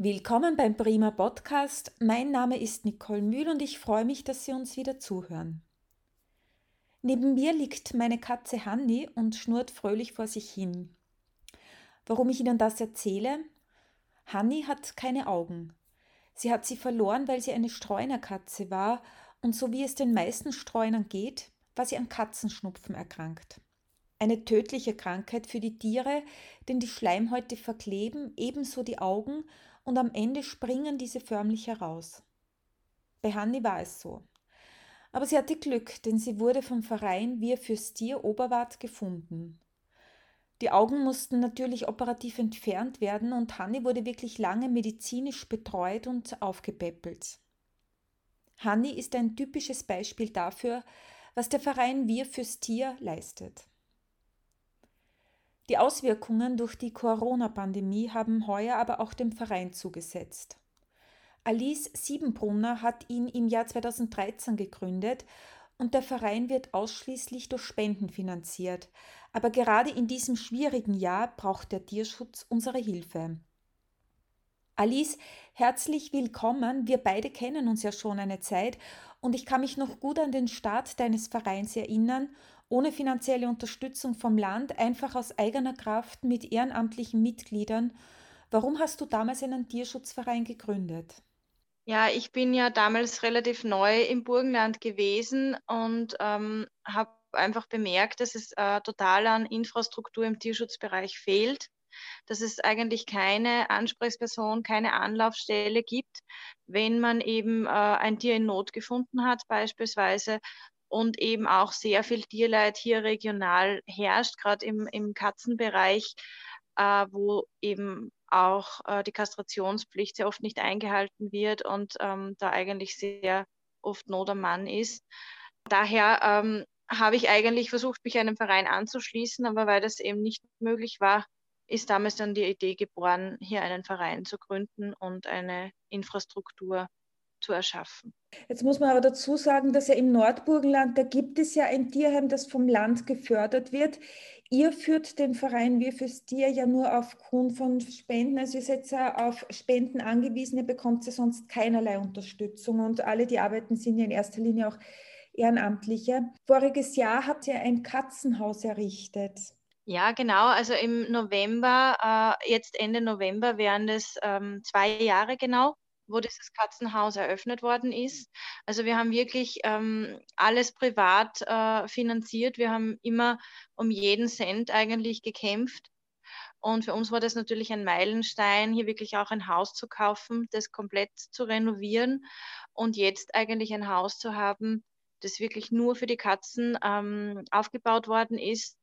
Willkommen beim Prima Podcast. Mein Name ist Nicole Mühl und ich freue mich, dass Sie uns wieder zuhören. Neben mir liegt meine Katze Hanni und schnurrt fröhlich vor sich hin. Warum ich Ihnen das erzähle? Hanni hat keine Augen. Sie hat sie verloren, weil sie eine Streunerkatze war und so wie es den meisten Streunern geht, war sie an Katzenschnupfen erkrankt. Eine tödliche Krankheit für die Tiere, denn die Schleimhäute verkleben, ebenso die Augen und am Ende springen diese förmlich heraus. Bei Hanni war es so. Aber sie hatte Glück, denn sie wurde vom Verein Wir fürs Tier Oberwart gefunden. Die Augen mussten natürlich operativ entfernt werden und Hanni wurde wirklich lange medizinisch betreut und aufgepäppelt. Hanni ist ein typisches Beispiel dafür, was der Verein Wir fürs Tier leistet. Die Auswirkungen durch die Corona-Pandemie haben heuer aber auch dem Verein zugesetzt. Alice Siebenbrunner hat ihn im Jahr 2013 gegründet und der Verein wird ausschließlich durch Spenden finanziert. Aber gerade in diesem schwierigen Jahr braucht der Tierschutz unsere Hilfe. Alice, herzlich willkommen. Wir beide kennen uns ja schon eine Zeit und ich kann mich noch gut an den Start deines Vereins erinnern ohne finanzielle Unterstützung vom Land, einfach aus eigener Kraft mit ehrenamtlichen Mitgliedern. Warum hast du damals einen Tierschutzverein gegründet? Ja, ich bin ja damals relativ neu im Burgenland gewesen und ähm, habe einfach bemerkt, dass es äh, total an Infrastruktur im Tierschutzbereich fehlt, dass es eigentlich keine Ansprechperson, keine Anlaufstelle gibt, wenn man eben äh, ein Tier in Not gefunden hat beispielsweise und eben auch sehr viel Tierleid hier regional herrscht, gerade im, im Katzenbereich, äh, wo eben auch äh, die Kastrationspflicht sehr oft nicht eingehalten wird und ähm, da eigentlich sehr oft Not am Mann ist. Daher ähm, habe ich eigentlich versucht, mich einem Verein anzuschließen, aber weil das eben nicht möglich war, ist damals dann die Idee geboren, hier einen Verein zu gründen und eine Infrastruktur zu erschaffen. Jetzt muss man aber dazu sagen, dass ja im Nordburgenland, da gibt es ja ein Tierheim, das vom Land gefördert wird. Ihr führt den Verein Wir fürs Tier ja nur aufgrund von Spenden. Also ihr seid ja auf Spenden angewiesen, ihr bekommt ja sonst keinerlei Unterstützung und alle, die arbeiten, sind ja in erster Linie auch Ehrenamtliche. Voriges Jahr habt ihr ein Katzenhaus errichtet. Ja, genau. Also im November, äh, jetzt Ende November wären es ähm, zwei Jahre genau wo dieses Katzenhaus eröffnet worden ist. Also wir haben wirklich ähm, alles privat äh, finanziert. Wir haben immer um jeden Cent eigentlich gekämpft. Und für uns war das natürlich ein Meilenstein, hier wirklich auch ein Haus zu kaufen, das komplett zu renovieren und jetzt eigentlich ein Haus zu haben, das wirklich nur für die Katzen ähm, aufgebaut worden ist,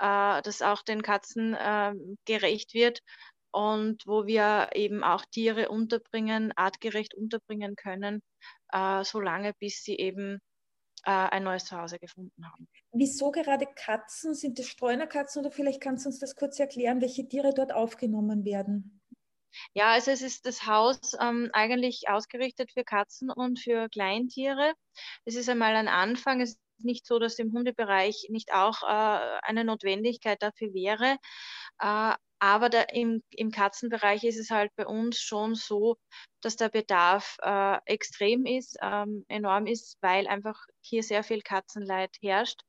äh, das auch den Katzen äh, gerecht wird und wo wir eben auch Tiere unterbringen, artgerecht unterbringen können, äh, solange bis sie eben äh, ein neues Zuhause gefunden haben. Wieso gerade Katzen? Sind das Streunerkatzen oder vielleicht kannst du uns das kurz erklären, welche Tiere dort aufgenommen werden? Ja, also es ist das Haus ähm, eigentlich ausgerichtet für Katzen und für Kleintiere. Es ist einmal ein Anfang. Es ist nicht so, dass im Hundebereich nicht auch äh, eine Notwendigkeit dafür wäre. Äh, aber da im, im Katzenbereich ist es halt bei uns schon so, dass der Bedarf äh, extrem ist, ähm, enorm ist, weil einfach hier sehr viel Katzenleid herrscht.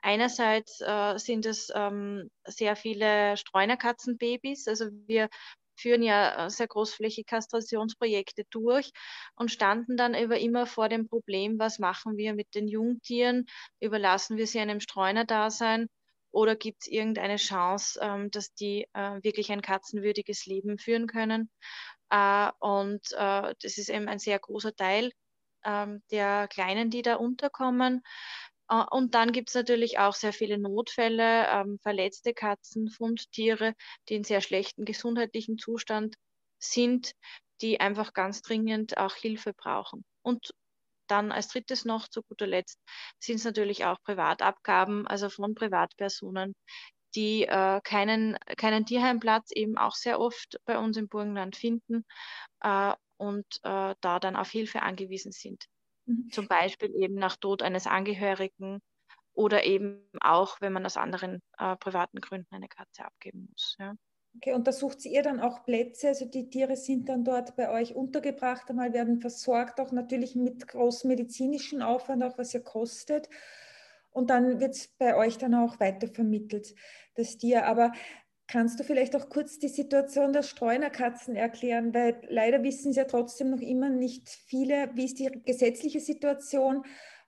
Einerseits äh, sind es ähm, sehr viele Streunerkatzenbabys. Also wir führen ja äh, sehr großflächige Kastrationsprojekte durch und standen dann über immer vor dem Problem, was machen wir mit den Jungtieren? Überlassen wir sie einem Streunerdasein? Oder gibt es irgendeine Chance, ähm, dass die äh, wirklich ein katzenwürdiges Leben führen können? Äh, und äh, das ist eben ein sehr großer Teil ähm, der Kleinen, die da unterkommen. Äh, und dann gibt es natürlich auch sehr viele Notfälle, ähm, verletzte Katzen, Fundtiere, die in sehr schlechtem gesundheitlichen Zustand sind, die einfach ganz dringend auch Hilfe brauchen. Und dann als drittes noch, zu guter Letzt, sind es natürlich auch Privatabgaben, also von Privatpersonen, die äh, keinen, keinen Tierheimplatz eben auch sehr oft bei uns im Burgenland finden äh, und äh, da dann auf Hilfe angewiesen sind. Mhm. Zum Beispiel eben nach Tod eines Angehörigen oder eben auch, wenn man aus anderen äh, privaten Gründen eine Katze abgeben muss. Ja. Okay, und da sucht ihr dann auch Plätze, also die Tiere sind dann dort bei euch untergebracht, einmal werden versorgt, auch natürlich mit großem medizinischen Aufwand, auch was ja kostet. Und dann wird es bei euch dann auch weitervermittelt, das Tier. Aber kannst du vielleicht auch kurz die Situation der Streunerkatzen erklären? Weil leider wissen es ja trotzdem noch immer nicht viele, wie ist die gesetzliche Situation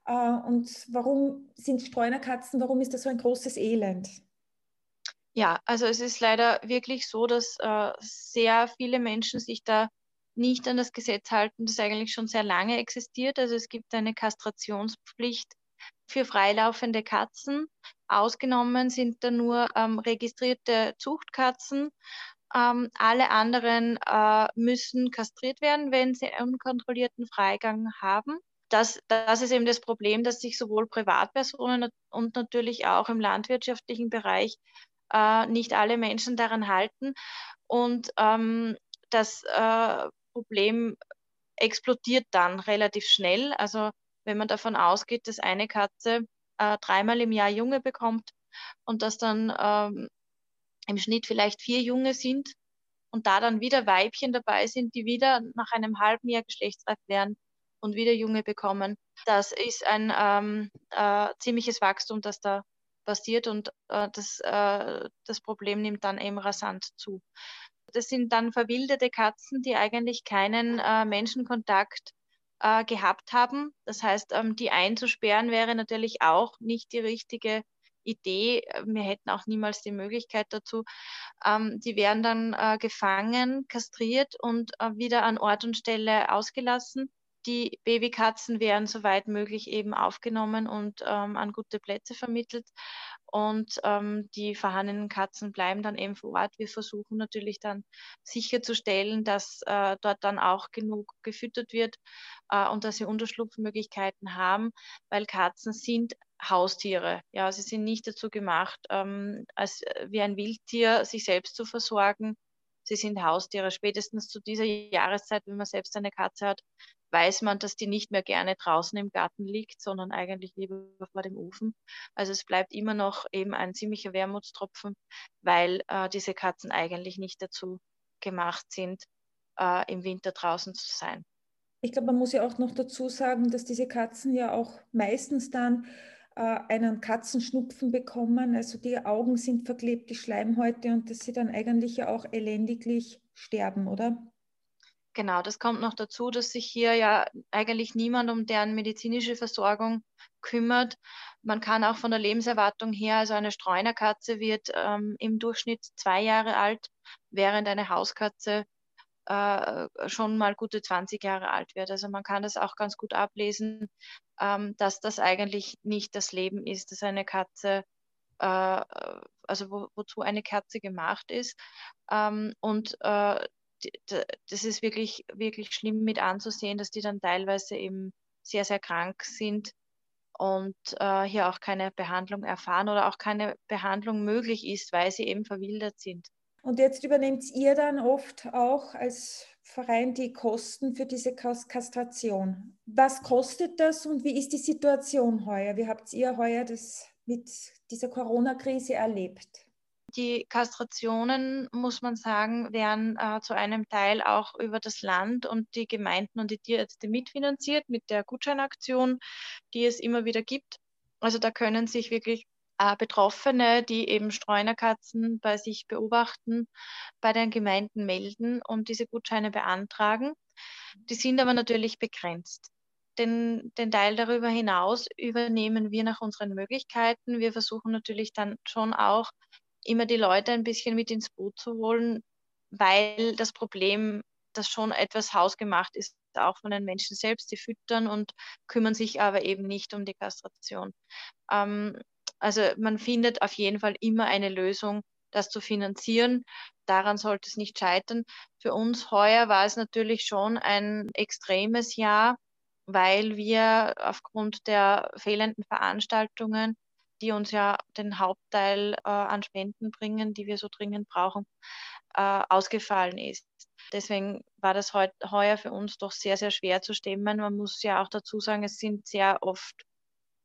äh, und warum sind Streunerkatzen, warum ist das so ein großes Elend? Ja, also es ist leider wirklich so, dass äh, sehr viele Menschen sich da nicht an das Gesetz halten, das eigentlich schon sehr lange existiert. Also es gibt eine Kastrationspflicht für freilaufende Katzen. Ausgenommen sind da nur ähm, registrierte Zuchtkatzen. Ähm, alle anderen äh, müssen kastriert werden, wenn sie unkontrollierten Freigang haben. Das, das ist eben das Problem, dass sich sowohl Privatpersonen und natürlich auch im landwirtschaftlichen Bereich äh, nicht alle Menschen daran halten. Und ähm, das äh, Problem explodiert dann relativ schnell. Also wenn man davon ausgeht, dass eine Katze äh, dreimal im Jahr Junge bekommt und dass dann ähm, im Schnitt vielleicht vier Junge sind und da dann wieder Weibchen dabei sind, die wieder nach einem halben Jahr geschlechtsreif werden und wieder Junge bekommen. Das ist ein ähm, äh, ziemliches Wachstum, das da passiert und äh, das, äh, das Problem nimmt dann eben rasant zu. Das sind dann verwilderte Katzen, die eigentlich keinen äh, Menschenkontakt äh, gehabt haben. Das heißt, ähm, die einzusperren wäre natürlich auch nicht die richtige Idee. Wir hätten auch niemals die Möglichkeit dazu. Ähm, die werden dann äh, gefangen, kastriert und äh, wieder an Ort und Stelle ausgelassen. Die Babykatzen werden soweit möglich eben aufgenommen und ähm, an gute Plätze vermittelt. Und ähm, die vorhandenen Katzen bleiben dann eben vor Ort. Wir versuchen natürlich dann sicherzustellen, dass äh, dort dann auch genug gefüttert wird äh, und dass sie Unterschlupfmöglichkeiten haben, weil Katzen sind Haustiere. Ja, sie sind nicht dazu gemacht, ähm, als äh, wie ein Wildtier sich selbst zu versorgen. Sie sind Haustiere. Spätestens zu dieser Jahreszeit, wenn man selbst eine Katze hat, weiß man, dass die nicht mehr gerne draußen im Garten liegt, sondern eigentlich lieber vor dem Ofen. Also es bleibt immer noch eben ein ziemlicher Wermutstropfen, weil äh, diese Katzen eigentlich nicht dazu gemacht sind, äh, im Winter draußen zu sein. Ich glaube, man muss ja auch noch dazu sagen, dass diese Katzen ja auch meistens dann äh, einen Katzenschnupfen bekommen. Also die Augen sind verklebt, die Schleimhäute und dass sie dann eigentlich ja auch elendiglich sterben, oder? Genau, das kommt noch dazu, dass sich hier ja eigentlich niemand um deren medizinische Versorgung kümmert. Man kann auch von der Lebenserwartung her, also eine Streunerkatze wird ähm, im Durchschnitt zwei Jahre alt, während eine Hauskatze äh, schon mal gute 20 Jahre alt wird. Also man kann das auch ganz gut ablesen, ähm, dass das eigentlich nicht das Leben ist, dass eine Katze, äh, also wo, wozu eine Katze gemacht ist. Ähm, und äh, das ist wirklich, wirklich schlimm mit anzusehen, dass die dann teilweise eben sehr, sehr krank sind und äh, hier auch keine Behandlung erfahren oder auch keine Behandlung möglich ist, weil sie eben verwildert sind. Und jetzt übernehmt ihr dann oft auch als Verein die Kosten für diese Kastration. Was kostet das und wie ist die Situation heuer? Wie habt ihr heuer das mit dieser Corona-Krise erlebt? Die Kastrationen, muss man sagen, werden äh, zu einem Teil auch über das Land und die Gemeinden und die Tierärzte mitfinanziert mit der Gutscheinaktion, die es immer wieder gibt. Also da können sich wirklich äh, Betroffene, die eben Streunerkatzen bei sich beobachten, bei den Gemeinden melden und diese Gutscheine beantragen. Die sind aber natürlich begrenzt. Den, den Teil darüber hinaus übernehmen wir nach unseren Möglichkeiten. Wir versuchen natürlich dann schon auch immer die Leute ein bisschen mit ins Boot zu holen, weil das Problem, das schon etwas hausgemacht ist, auch von den Menschen selbst, die füttern und kümmern sich aber eben nicht um die Kastration. Ähm, also man findet auf jeden Fall immer eine Lösung, das zu finanzieren. Daran sollte es nicht scheitern. Für uns heuer war es natürlich schon ein extremes Jahr, weil wir aufgrund der fehlenden Veranstaltungen die uns ja den Hauptteil äh, an Spenden bringen, die wir so dringend brauchen, äh, ausgefallen ist. Deswegen war das heut, heuer für uns doch sehr, sehr schwer zu stemmen. Man muss ja auch dazu sagen, es sind sehr oft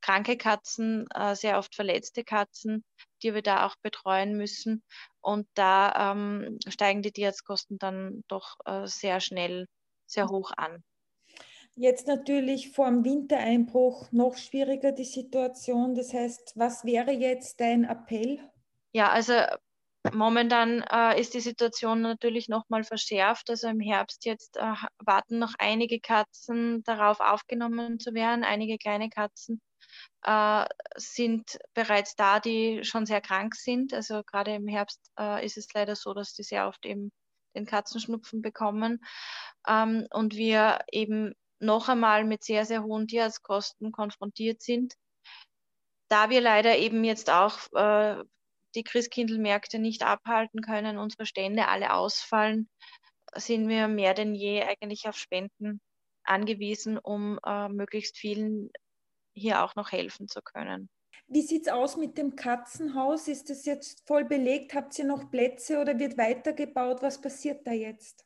kranke Katzen, äh, sehr oft verletzte Katzen, die wir da auch betreuen müssen. Und da ähm, steigen die Tierarztkosten dann doch äh, sehr schnell, sehr hoch an. Jetzt natürlich vor dem Wintereinbruch noch schwieriger die Situation. Das heißt, was wäre jetzt dein Appell? Ja, also momentan äh, ist die Situation natürlich nochmal verschärft. Also im Herbst jetzt äh, warten noch einige Katzen darauf aufgenommen zu werden. Einige kleine Katzen äh, sind bereits da, die schon sehr krank sind. Also gerade im Herbst äh, ist es leider so, dass die sehr oft eben den Katzenschnupfen bekommen. Ähm, und wir eben noch einmal mit sehr, sehr hohen Tierarztkosten konfrontiert sind. Da wir leider eben jetzt auch äh, die Christkindlmärkte nicht abhalten können, unsere Stände alle ausfallen, sind wir mehr denn je eigentlich auf Spenden angewiesen, um äh, möglichst vielen hier auch noch helfen zu können. Wie sieht es aus mit dem Katzenhaus? Ist es jetzt voll belegt? Habt ihr noch Plätze oder wird weitergebaut? Was passiert da jetzt?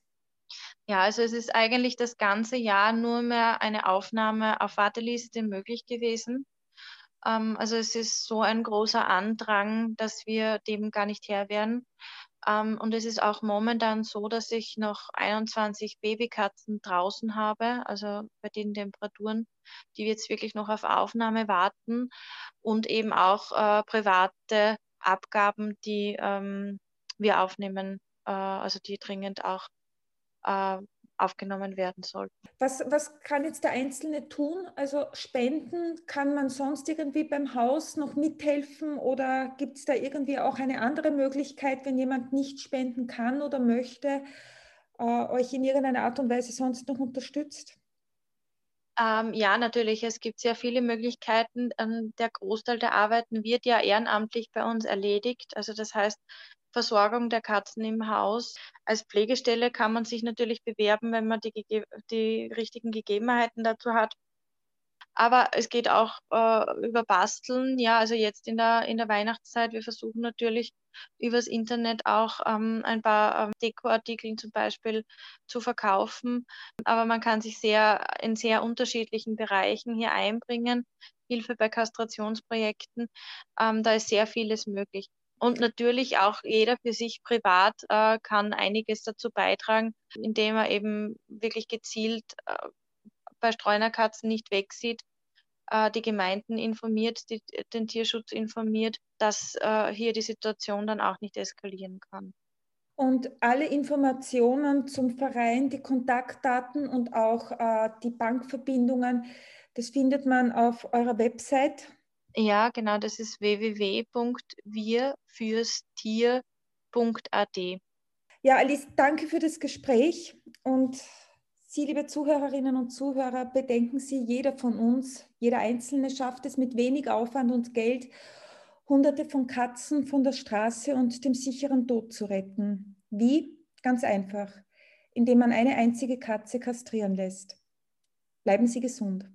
Ja, also es ist eigentlich das ganze Jahr nur mehr eine Aufnahme auf Warteliste möglich gewesen. Ähm, also es ist so ein großer Andrang, dass wir dem gar nicht Herr werden. Ähm, und es ist auch momentan so, dass ich noch 21 Babykatzen draußen habe, also bei den Temperaturen, die jetzt wirklich noch auf Aufnahme warten und eben auch äh, private Abgaben, die ähm, wir aufnehmen, äh, also die dringend auch äh, aufgenommen werden sollten. Was, was kann jetzt der Einzelne tun? Also spenden, kann man sonst irgendwie beim Haus noch mithelfen oder gibt es da irgendwie auch eine andere Möglichkeit, wenn jemand nicht spenden kann oder möchte, äh, euch in irgendeiner Art und Weise sonst noch unterstützt? Ähm, ja, natürlich. Es gibt sehr viele Möglichkeiten. Ähm, der Großteil der Arbeiten wird ja ehrenamtlich bei uns erledigt. Also das heißt, Versorgung der Katzen im Haus. Als Pflegestelle kann man sich natürlich bewerben, wenn man die, die richtigen Gegebenheiten dazu hat. Aber es geht auch äh, über Basteln. Ja, also jetzt in der, in der Weihnachtszeit. Wir versuchen natürlich übers Internet auch ähm, ein paar ähm, Dekoartikel zum Beispiel zu verkaufen. Aber man kann sich sehr in sehr unterschiedlichen Bereichen hier einbringen. Hilfe bei Kastrationsprojekten. Ähm, da ist sehr vieles möglich. Und natürlich auch jeder für sich privat äh, kann einiges dazu beitragen, indem er eben wirklich gezielt äh, bei Streunerkatzen nicht wegsieht, äh, die Gemeinden informiert, die, den Tierschutz informiert, dass äh, hier die Situation dann auch nicht eskalieren kann. Und alle Informationen zum Verein, die Kontaktdaten und auch äh, die Bankverbindungen, das findet man auf eurer Website ja, genau, das ist www.wirfürstier.at. Ja, Alice, danke für das Gespräch und Sie, liebe Zuhörerinnen und Zuhörer, bedenken Sie, jeder von uns, jeder Einzelne schafft es mit wenig Aufwand und Geld, Hunderte von Katzen von der Straße und dem sicheren Tod zu retten. Wie? Ganz einfach, indem man eine einzige Katze kastrieren lässt. Bleiben Sie gesund.